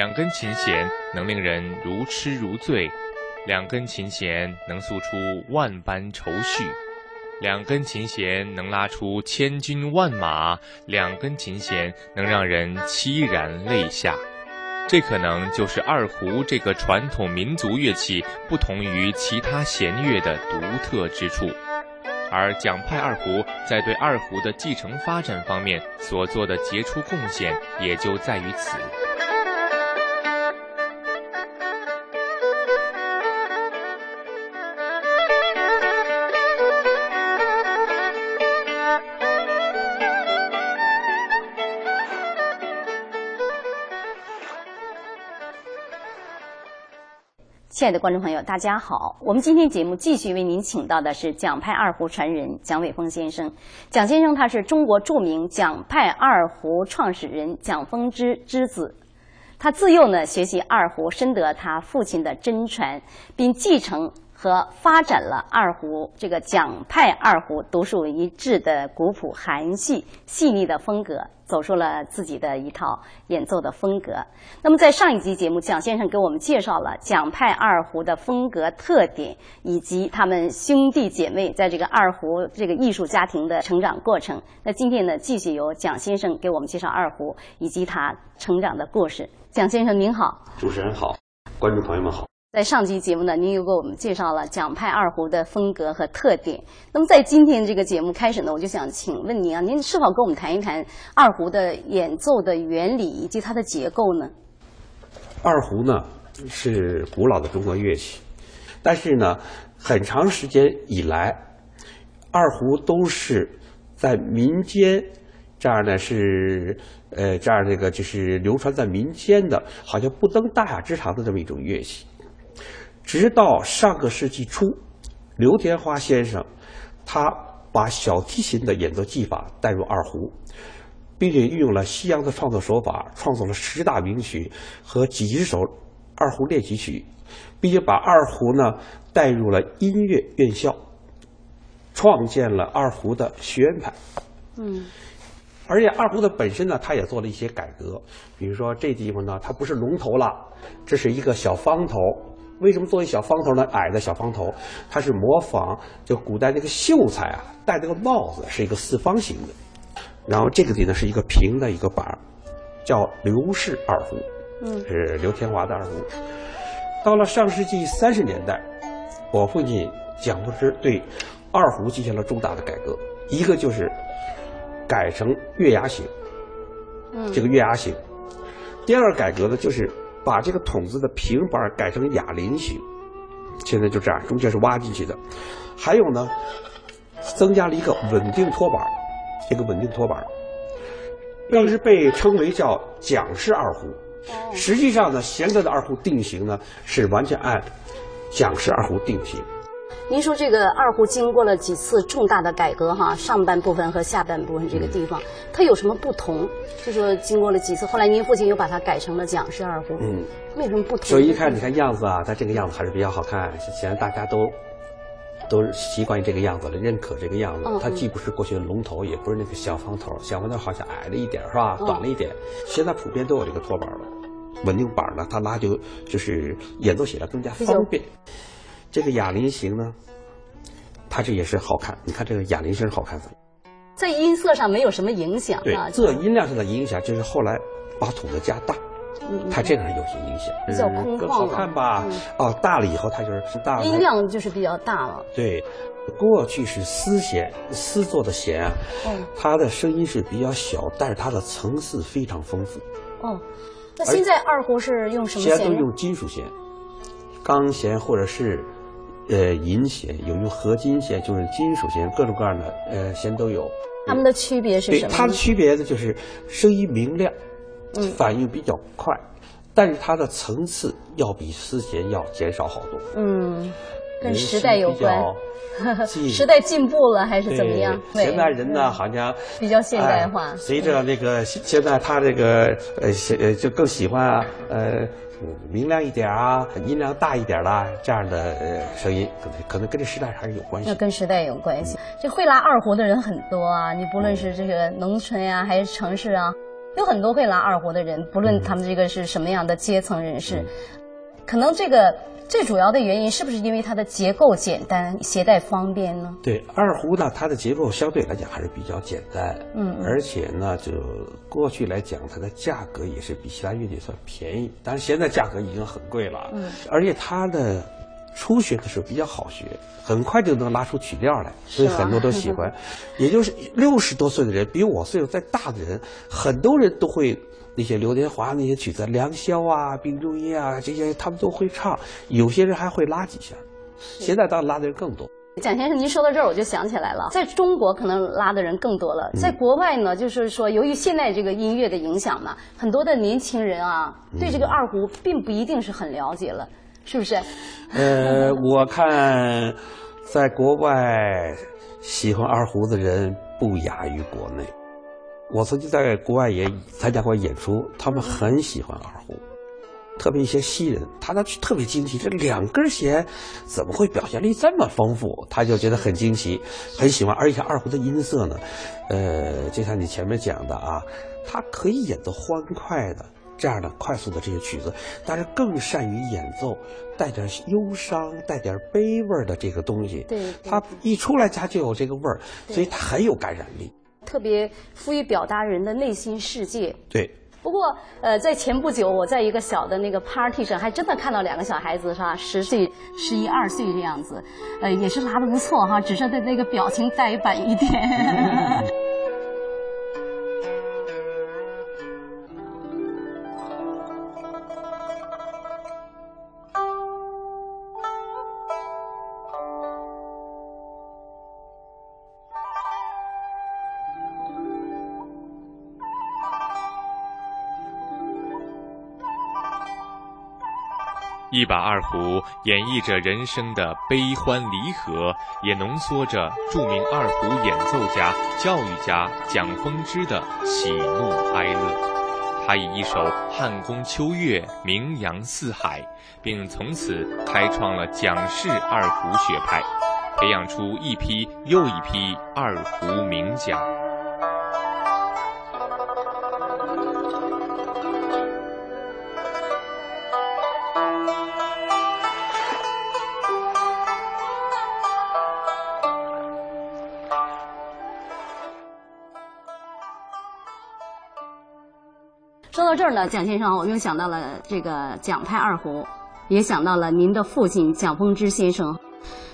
两根琴弦能令人如痴如醉，两根琴弦能诉出万般愁绪，两根琴弦能拉出千军万马，两根琴弦能让人凄然泪下。这可能就是二胡这个传统民族乐器不同于其他弦乐的独特之处。而蒋派二胡在对二胡的继承发展方面所做的杰出贡献，也就在于此。亲爱的观众朋友，大家好！我们今天节目继续为您请到的是蒋派二胡传人蒋伟峰先生。蒋先生他是中国著名蒋派二胡创始人蒋丰之之子，他自幼呢学习二胡，深得他父亲的真传，并继承和发展了二胡这个蒋派二胡独树一帜的古朴含蓄、细腻的风格。走出了自己的一套演奏的风格。那么，在上一集节目，蒋先生给我们介绍了蒋派二胡的风格特点，以及他们兄弟姐妹在这个二胡这个艺术家庭的成长过程。那今天呢，继续由蒋先生给我们介绍二胡以及他成长的故事。蒋先生您好，主持人好，观众朋友们好。在上期节目呢，您又给我们介绍了蒋派二胡的风格和特点。那么在今天这个节目开始呢，我就想请问您啊，您是否跟我们谈一谈二胡的演奏的原理以及它的结构呢？二胡呢是古老的中国乐器，但是呢，很长时间以来，二胡都是在民间这样呢是呃这样这个就是流传在民间的，好像不登大雅之堂的这么一种乐器。直到上个世纪初，刘天华先生，他把小提琴的演奏技法带入二胡，并且运用了西洋的创作手法，创作了十大名曲和几十首二胡练习曲，并且把二胡呢带入了音乐院校，创建了二胡的学院派。嗯，而且二胡的本身呢，他也做了一些改革，比如说这地方呢，它不是龙头了，这是一个小方头。为什么做一小方头呢？矮的小方头，它是模仿就古代那个秀才啊戴那个帽子是一个四方形的，然后这个底呢是一个平的一个板叫刘氏二胡，嗯，是刘天华的二胡。到了上世纪三十年代，我父亲蒋福之对二胡进行了重大的改革，一个就是改成月牙形，嗯，这个月牙形。第二个改革呢就是。把这个筒子的平板改成哑铃形，现在就这样，中间是挖进去的。还有呢，增加了一个稳定托板，这个稳定托板，当时被称为叫蒋氏二胡。实际上呢，现在的二胡定型呢是完全按蒋氏二胡定型。您说这个二胡经过了几次重大的改革哈，上半部分和下半部分这个地方，它有什么不同？就说经过了几次，后来您父亲又把它改成了蒋氏二胡，嗯，为什么不同？所以一看，你看样子啊，它这个样子还是比较好看，显然大家都都习惯于这个样子了，认可这个样子。它既不是过去的龙头，也不是那个小方头，小方头好像矮了一点，是吧？短了一点。现在普遍都有这个托板了，稳定板呢，它拉就就是演奏起来更加方便。这个哑铃型呢，它这也是好看。你看这个哑铃型好看的，在音色上没有什么影响。对，这音量上的影响就是后来把筒子加大，它这个是有些影响。比较空旷好看吧？哦，大了以后它就是大了。音量就是比较大了。对，过去是丝弦，丝做的弦啊，它的声音是比较小，但是它的层次非常丰富。哦，那现在二胡是用什么弦？现在都用金属弦，钢弦或者是。呃，银弦有用合金弦，就是金属弦，各种各样的呃弦都有。它们的区别是什么？它的区别呢，就是声音明亮，嗯，反应比较快，但是它的层次要比丝弦要减少好多。嗯，跟时代有关。时代进步了还是怎么样？现在人呢，好像比较现代化。随着那个现在他这个呃呃就更喜欢啊呃。明亮一点啊，音量大一点啦，这样的呃声音，可能可能跟这时代还是有关系。那跟时代有关系。这会拉二胡的人很多啊，你不论是这个农村呀，还是城市啊，有很多会拉二胡的人，不论他们这个是什么样的阶层人士，可能这个最主要的原因是不是因为它的结构简单、携带方便呢？对，二胡呢，它的结构相对来讲还是比较简单，嗯嗯。而且呢，就过去来讲，它的价格也是比其他乐器算便宜，但是现在价格已经很贵了，嗯，而且它的初学的时候比较好学，很快就能拉出曲调来，所以很多都喜欢。也就是六十多岁的人，比我岁数再大的人，很多人都会那些刘德华那些曲子，良宵啊、病中音啊这些，他们都会唱，有些人还会拉几下。现在当然拉的人更多。蒋先生，您说到这儿，我就想起来了，在中国可能拉的人更多了，在国外呢，就是说，由于现在这个音乐的影响嘛，很多的年轻人啊，对这个二胡并不一定是很了解了，是不是？呃，我看在国外喜欢二胡的人不亚于国内。我曾经在国外也参加过演出，他们很喜欢二胡，特别一些西人，他呢特别惊奇，这两根弦怎么会表现力这么丰富？他就觉得很惊奇，很喜欢。而且二胡的音色呢，呃，就像你前面讲的啊，它可以演奏欢快的。这样的快速的这些曲子，但是更善于演奏带点忧伤、带点悲味儿的这个东西。对对它一出来它就有这个味儿，所以它很有感染力。特别富于表达人的内心世界。对，不过，呃，在前不久，我在一个小的那个 party 上，还真的看到两个小孩子，是吧？十岁、十一二岁这样子，呃，也是拉的不错哈，只是的那个表情呆板一点。一把二胡演绎着人生的悲欢离合，也浓缩着著名二胡演奏家、教育家蒋风之的喜怒哀乐。他以一首《汉宫秋月》名扬四海，并从此开创了蒋氏二胡学派，培养出一批又一批二胡名家。这儿呢，蒋先生，我又想到了这个蒋派二胡，也想到了您的父亲蒋风之先生。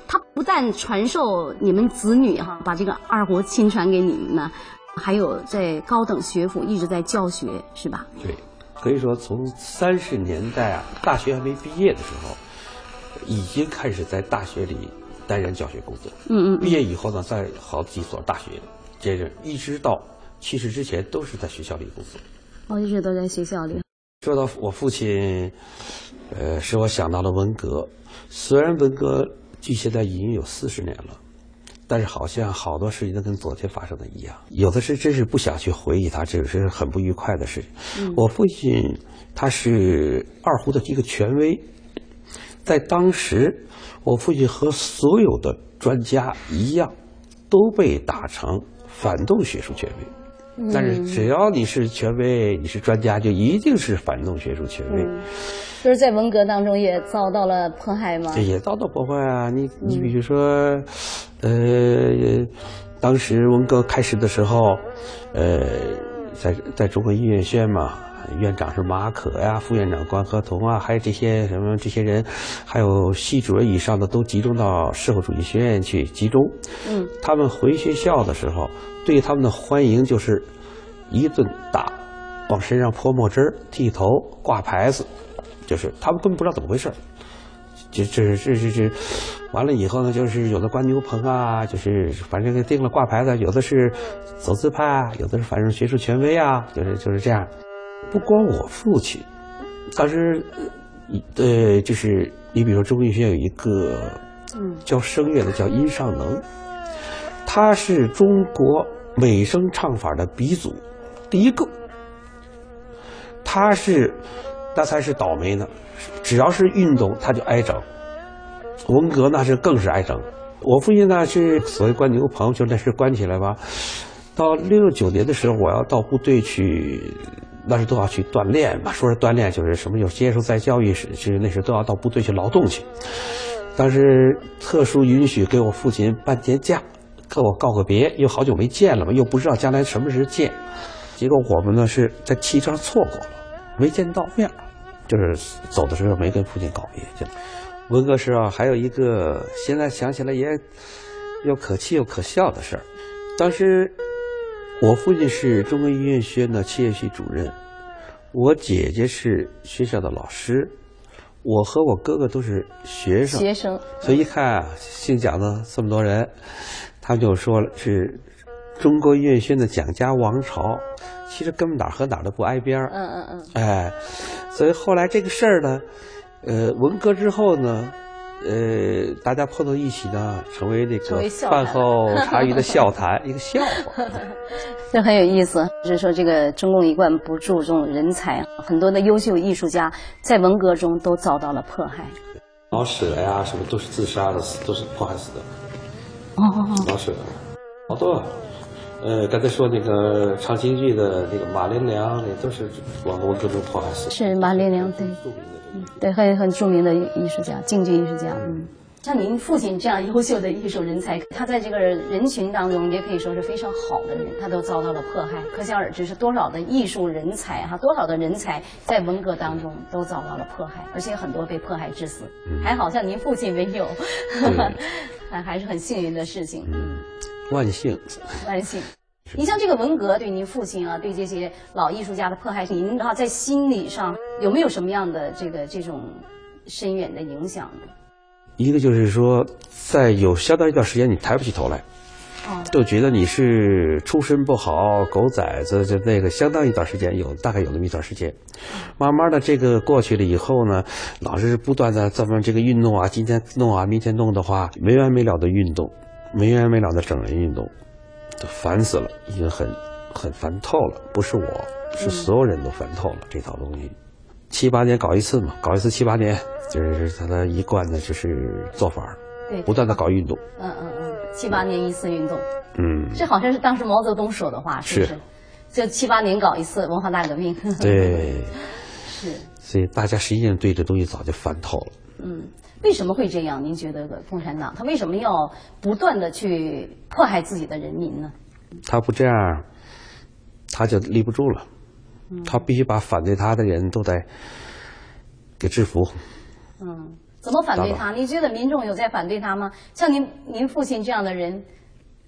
他不但传授你们子女哈，把这个二胡亲传给你们呢，还有在高等学府一直在教学，是吧？对，可以说从三十年代啊，大学还没毕业的时候，已经开始在大学里担任教学工作。嗯嗯毕业以后呢，在好几所大学接着，一直到去世之前都是在学校里工作。我一直都在学校里。说到我父亲，呃，使我想到了文革。虽然文革距现在已经有四十年了，但是好像好多事情都跟昨天发生的一样。有的是真是不想去回忆它，这是很不愉快的事情。我父亲他是二胡的一个权威，在当时，我父亲和所有的专家一样，都被打成反动学术权威。但是只要你是权威，你是专家，就一定是反动学术权威。就是在文革当中也遭到了迫害吗这？也遭到破坏啊！你你比如说，呃，当时文革开始的时候，呃，在在中国音乐学院嘛，院长是马可呀，副院长关和同啊，还有这些什么这些人，还有系主任以上的都集中到社会主义学院去集中。嗯，他们回学校的时候，对他们的欢迎就是一顿打，往身上泼墨汁儿、剃头、挂牌子，就是他们根本不知道怎么回事儿。这这这这这，完了以后呢，就是有的关牛棚啊，就是反正给定了挂牌子，有的是走资派啊，有的是反正学术权威啊，就是就是这样。不光我父亲，当时呃，就是你比如说中国音乐学院有一个嗯教声乐的叫殷尚能，他是中国美声唱法的鼻祖，第一个。他是，那才是倒霉呢，只要是运动他就挨整。文革那是更是挨整。我父亲呢是所谓关牛棚，就那是关起来吧，到六九年的时候，我要到部队去，那时都要去锻炼嘛。说是锻炼，就是什么有接受再教育时，其实那时都要到部队去劳动去。当时特殊允许给我父亲半天假，跟我告个别，又好久没见了嘛，又不知道将来什么时候见。结果我们呢是在汽车上错过了，没见到面，就是走的时候没跟父亲告别。就文革时候还有一个，现在想起来也又可气又可笑的事儿。当时我父亲是中国音乐学院的器乐系主任，我姐姐是学校的老师。我和我哥哥都是学生，学生，所以一看啊，姓蒋的这么多人，他们就说是中国音乐学院宣的蒋家王朝，其实根本哪和哪都不挨边儿。嗯嗯嗯，哎，所以后来这个事儿呢，呃，文革之后呢，呃，大家碰到一起呢，成为那个饭后茶余的笑谈，一个笑话。这很有意思，就是说这个中共一贯不注重人才，很多的优秀艺术家在文革中都遭到了迫害。老舍呀，什么都是自杀的，死都是迫害死的。哦哦哦，老舍，好多。呃，刚才说那个唱京剧的那个马连良，那都是往文革中迫害死。是马连良，对，对，很很著名的艺术家，京剧艺术家，嗯。像您父亲这样优秀的艺术人才，他在这个人群当中也可以说是非常好的人，他都遭到了迫害，可想而知是多少的艺术人才哈，多少的人才在文革当中都遭到了迫害，而且很多被迫害致死。还好像您父亲没有，还还是很幸运的事情。嗯，万幸，万幸。你像这个文革对您父亲啊，对这些老艺术家的迫害，您啊在心理上有没有什么样的这个这种深远的影响呢？一个就是说，在有相当一段时间，你抬不起头来，就觉得你是出身不好、狗崽子，就那个相当一段时间有，大概有那么一段时间。慢慢的，这个过去了以后呢，老是不断的这么这个运动啊，今天弄啊，明天弄的话，没完没了的运动，没完没了的整人运动，都烦死了，已经很很烦透了。不是我，是所有人都烦透了这套东西。七八年搞一次嘛，搞一次七八年，就是他的一贯的就是做法对，不断的搞运动。嗯嗯嗯，七八年一次运动。嗯，这好像是当时毛泽东说的话，是不是？就七八年搞一次文化大革命。对，是。所以大家实际上对这东西早就烦透了。嗯，为什么会这样？您觉得共产党他为什么要不断的去迫害自己的人民呢？他不这样，他就立不住了。他必须把反对他的人都得给制服。嗯，怎么反对他？你觉得民众有在反对他吗？像您您父亲这样的人，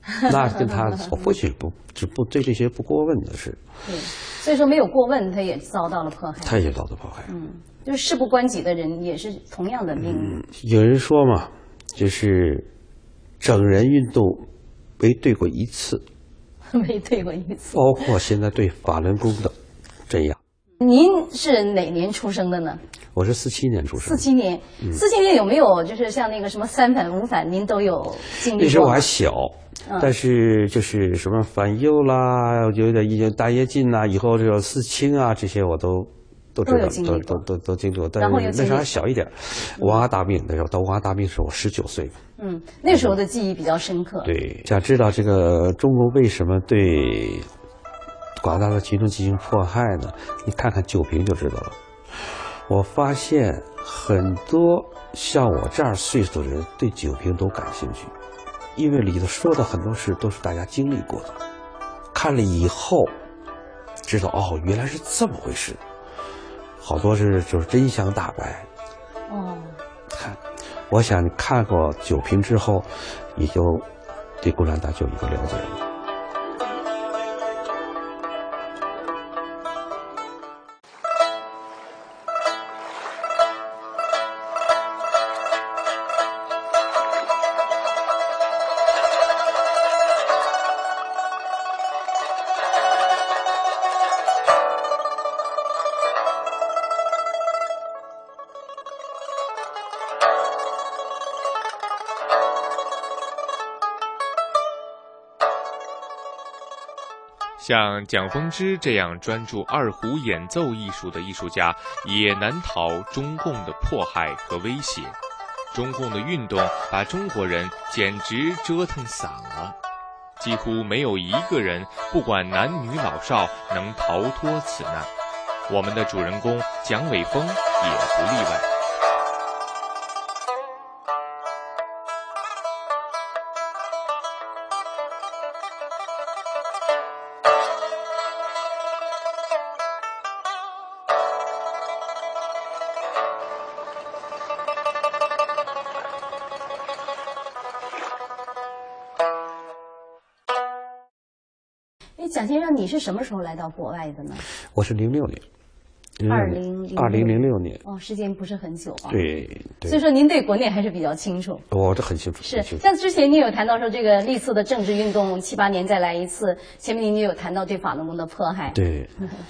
那跟他我不许不只不对这些不过问的事。对，所以说没有过问，他也遭到了迫害。他也遭到迫害。嗯，就是事不关己的人也是同样的命运。有人说嘛，就是整人运动没对过一次，没对过一次，包括现在对法轮功的。您是哪年出生的呢？我是四七年出生。四七年，四七年有没有就是像那个什么三反五反，您都有经历过？那时候我还小，但是就是什么反右啦，我觉得已经大跃进呐，以后这个四清啊，这些我都都知道，都都都都经历过。但是那时候还小一点，文化大病那时候到文化大命时候我十九岁。嗯，那时候的记忆比较深刻。对，想知道这个中国为什么对？广大的群众进行迫害呢？你看看酒瓶就知道了。我发现很多像我这样岁数的人对酒瓶都感兴趣，因为里头说的很多事都是大家经历过的。看了以后，知道哦，原来是这么回事。好多是就是真相大白。哦。看，我想你看过酒瓶之后，你就对共产党就有一个了解了。像蒋风之这样专注二胡演奏艺术的艺术家，也难逃中共的迫害和威胁。中共的运动把中国人简直折腾散了。几乎没有一个人，不管男女老少，能逃脱此难。我们的主人公蒋伟峰也不例外。是什么时候来到国外的呢？我是零六年，二零二零零六年。哦，时间不是很久啊。对对。所以说，您对国内还是比较清楚。我这很清楚。是，像之前您有谈到说这个历次的政治运动七八年再来一次，前面您就有谈到对法轮功的迫害。对，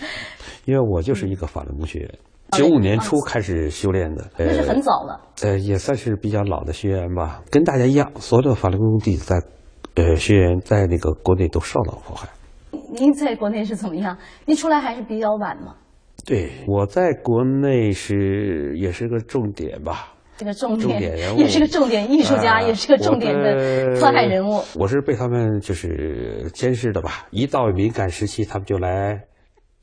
因为我就是一个法轮功学员，九五年初开始修炼的。那是很早了。呃，也算是比较老的学员吧，跟大家一样，所有的法轮功弟子在，呃，学员在那个国内都受到迫害。您在国内是怎么样？您出来还是比较晚吗？对，我在国内是也是个重点吧。这个重点人物也是个重点艺术家，也是个重点的迫害人物。我是被他们就是监视的吧？一到敏感时期，他们就来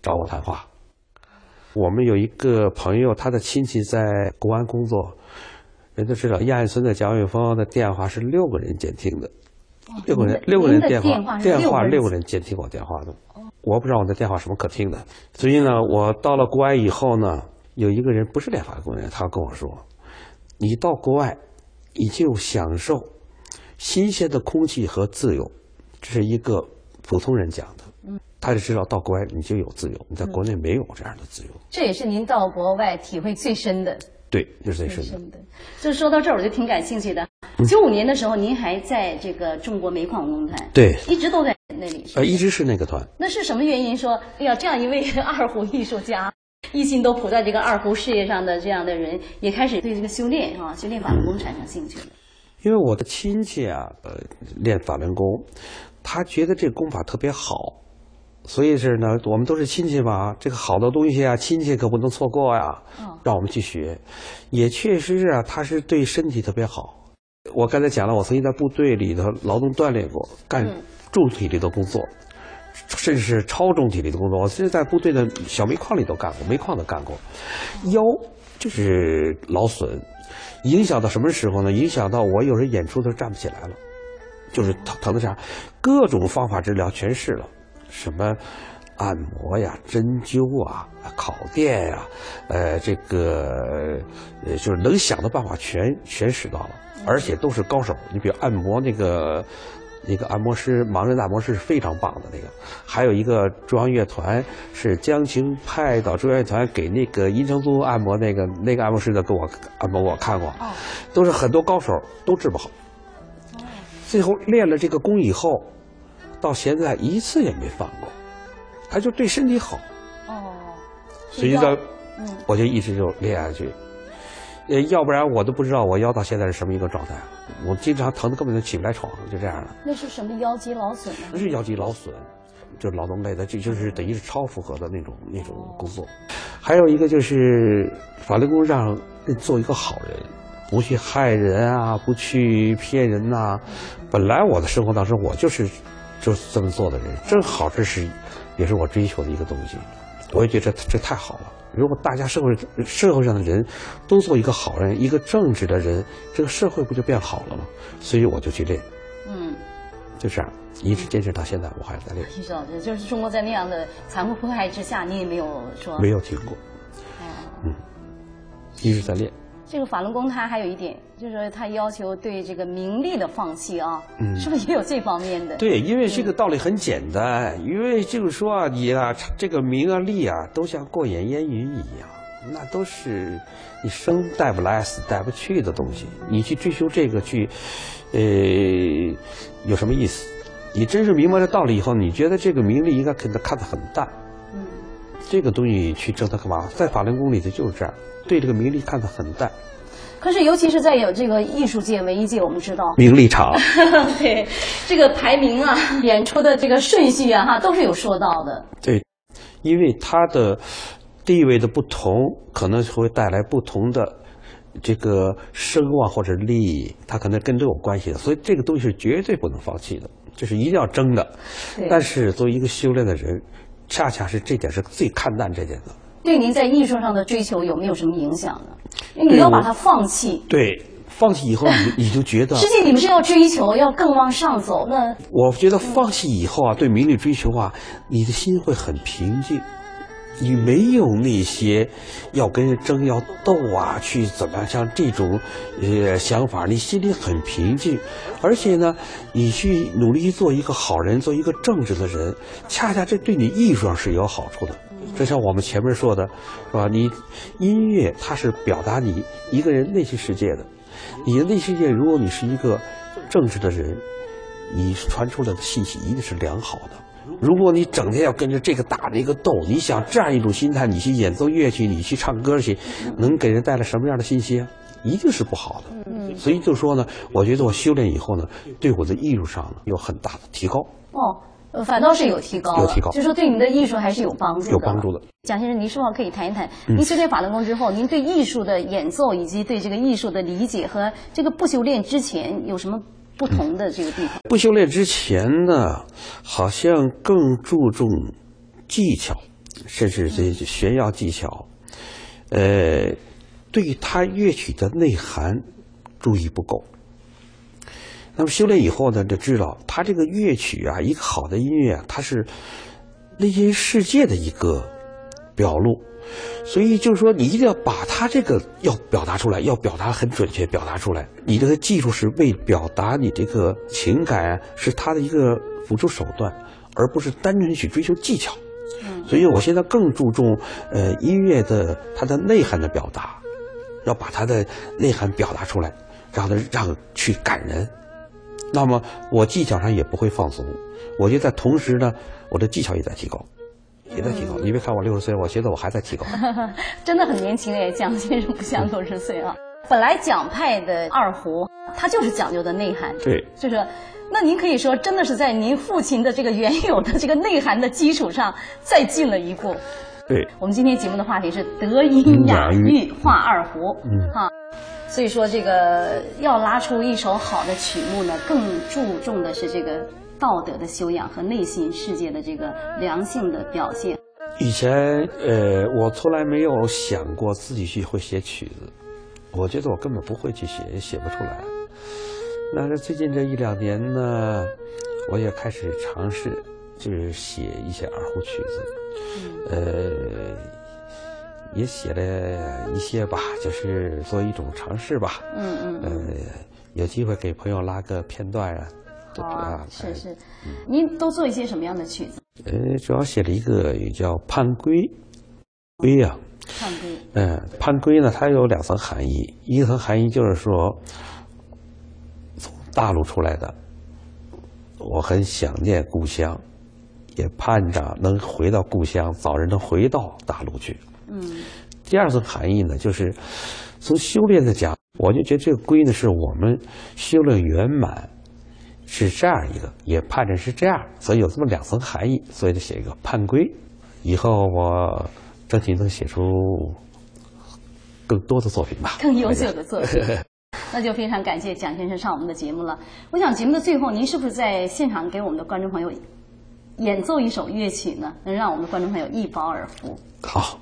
找我谈话。我们有一个朋友，他的亲戚在国安工作，人都知道，亚运村的蒋伟峰的电话是六个人监听的。六个人，六个人电话，电话六个人监听我电话的，我不知道我的电话什么可听的。所以呢，我到了国外以后呢，有一个人不是练法工人，他跟我说：“你到国外，你就享受新鲜的空气和自由。”这是一个普通人讲的，他就知道到国外你就有自由，你在国内没有这样的自由。这也是您到国外体会最深的。对，就是最深的。就说到这儿，我就挺感兴趣的。九五年的时候，您还在这个中国煤矿工团，对，一直都在那里。呃，一直是那个团。那是什么原因说，哎呀，这样一位二胡艺术家，一心都扑在这个二胡事业上的这样的人，也开始对这个修炼啊，修炼法轮功产生兴趣了？因为我的亲戚啊，呃，练法轮功，他觉得这个功法特别好。所以是呢，我们都是亲戚嘛，这个好的东西啊，亲戚可不能错过呀。让我们去学，也确实是啊，它是对身体特别好。我刚才讲了，我曾经在部队里头劳动锻炼过，干重体力的工作，甚至是超重体力的工作。我甚至在部队的小煤矿里都干过，煤矿都干过。腰就是劳损，影响到什么时候呢？影响到我有时演出都站不起来了，就是疼疼的啥，各种方法治疗全试了。什么按摩呀、针灸啊、烤电呀，呃，这个呃，就是能想的办法全全使到了，而且都是高手。你比如按摩那个那个按摩师，盲人按摩师是非常棒的那个。还有一个中央乐团是江青派到中央乐团给那个殷承宗按摩那个那个按摩师的给我按摩，我看过，都是很多高手都治不好。最后练了这个功以后。到现在一次也没放过，他就对身体好。哦，所以呢，嗯，我就一直就练下去。呃，要不然我都不知道我腰到现在是什么一个状态。我经常疼的根本就起不来床，就这样了。那是什么腰肌劳损呢？不是腰肌劳损，就是劳动类的，这就是等于是超负荷的那种那种工作。还有一个就是法律工让做一个好人，不去害人啊，不去骗人呐。本来我的生活当中我就是。就是这么做的人，正好这是，也是我追求的一个东西。我也觉得这这太好了。如果大家社会社会上的人都做一个好人，一个正直的人，这个社会不就变好了吗？所以我就去练。嗯，就这样，一直坚持到现在，我还在练。徐老师，就是中国在那样的残酷迫害之下，你也没有说没有停过。嗯，一直在练。这个法轮功，它还有一点，就是说它要求对这个名利的放弃啊，是不是也有这方面的？对，因为这个道理很简单，因为就是说啊，你啊，这个名啊利啊，都像过眼烟云一样，那都是你生带不来、死带不去的东西。你去追求这个，去，呃，有什么意思？你真是明白这道理以后，你觉得这个名利应该看得看得很淡。嗯，这个东西去争它干嘛？在法轮功里头就是这样。对这个名利看得很淡，可是尤其是在有这个艺术界、文艺界，我们知道名利场，对这个排名啊、演出的这个顺序啊，哈，都是有说到的。对，因为他的地位的不同，可能会带来不同的这个声望或者利益，他可能跟这有关系的，所以这个东西是绝对不能放弃的。就是一定要争的。但是作为一个修炼的人，恰恰是这点是最看淡这点的。对您在艺术上的追求有没有什么影响呢？因为你要把它放弃，对，放弃以后你你就觉得实，际你们是要追求，要更往上走。那我觉得放弃以后啊，对名利追求啊，你的心会很平静。你没有那些要跟人争、要斗啊，去怎么样像这种呃想法，你心里很平静，而且呢，你去努力去做一个好人，做一个正直的人，恰恰这对你艺术上是有好处的。就像我们前面说的，是吧？你音乐它是表达你一个人内心世界的，你的内心世界，如果你是一个正直的人，你传出来的信息一定是良好的。如果你整天要跟着这个打那个斗，你想这样一种心态，你去演奏乐器，你去唱歌去，能给人带来什么样的信息啊？一定是不好的。嗯，所以就说呢，我觉得我修炼以后呢，对我的艺术上呢有很大的提高，哦，呃反倒是有提高了，有提高就说对您的艺术还是有帮助的。有帮助的。蒋先生，您是否可以谈一谈，您修炼法轮功之后，您对艺术的演奏以及对这个艺术的理解和这个不修炼之前有什么不同的这个地方？不修炼之前呢，好像更注重技巧，甚至这炫耀技巧，呃，对他乐曲的内涵注意不够。那么修炼以后呢，就知道他这个乐曲啊，一个好的音乐啊，它是内心世界的一个表露。所以就是说，你一定要把它这个要表达出来，要表达很准确，表达出来。你这个技术是为表达你这个情感啊，是它的一个辅助手段，而不是单纯去追求技巧。所以我现在更注重呃音乐的它的内涵的表达，要把它的内涵表达出来，让它让去感人。那么我技巧上也不会放松，我觉得在同时呢，我的技巧也在提高，也在提高。你别看我六十岁，我觉得我还在提高。真的很年轻哎，蒋先生不像六十岁啊。本来蒋派的二胡，它就是讲究的内涵，对，就是。那您可以说，真的是在您父亲的这个原有的这个内涵的基础上，再进了一步。对，我们今天节目的话题是德音雅韵画二胡，嗯哈，所以说这个要拉出一首好的曲目呢，更注重的是这个道德的修养和内心世界的这个良性的表现。以前呃，我从来没有想过自己去会写曲子，我觉得我根本不会去写，也写不出来。但是最近这一两年呢，我也开始尝试，就是写一些二胡曲子，呃，也写了一些吧，就是做一种尝试吧。嗯嗯呃，有机会给朋友拉个片段啊？是是，您都做一些什么样的曲子？呃，主要写了一个也叫盼归，归呀、盼归。嗯，盼归呢，它有两层含义，一层含义就是说，从大陆出来的，我很想念故乡，也盼着能回到故乡，早日能回到大陆去。嗯第二层含义呢，就是从修炼的讲，我就觉得这个归呢，是我们修炼圆满，是这样一个，也盼着是这样，所以有这么两层含义，所以就写一个盼归。以后我争取能写出更多的作品吧，更优秀的作品。那就非常感谢蒋先生上我们的节目了。我想节目的最后，您是不是在现场给我们的观众朋友演奏一首乐曲呢？能让我们的观众朋友一饱耳福。好。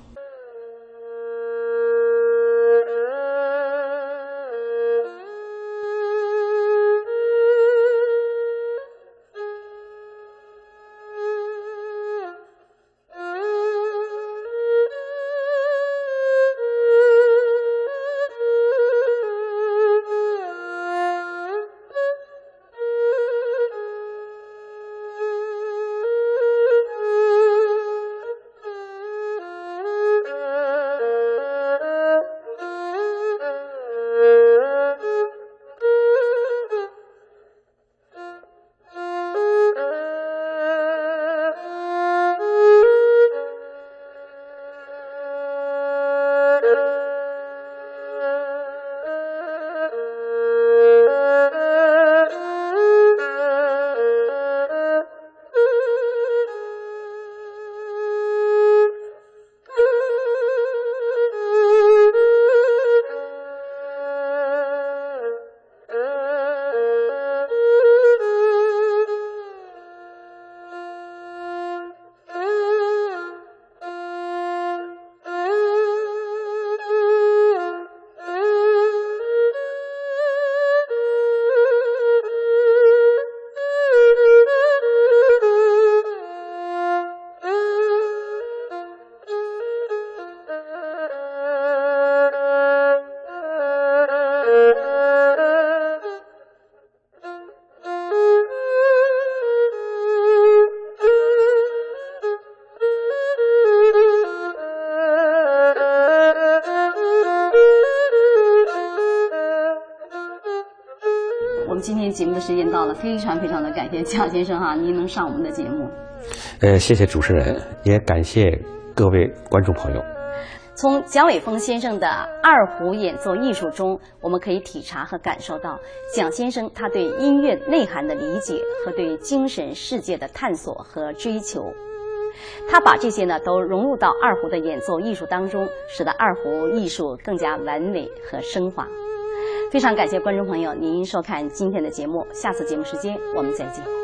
节目的时间到了，非常非常的感谢蒋先生哈，您能上我们的节目。呃，谢谢主持人，也感谢各位观众朋友。从蒋伟峰先生的二胡演奏艺术中，我们可以体察和感受到蒋先生他对音乐内涵的理解和对精神世界的探索和追求。他把这些呢都融入到二胡的演奏艺术当中，使得二胡艺术更加完美和升华。非常感谢观众朋友您收看今天的节目，下次节目时间我们再见。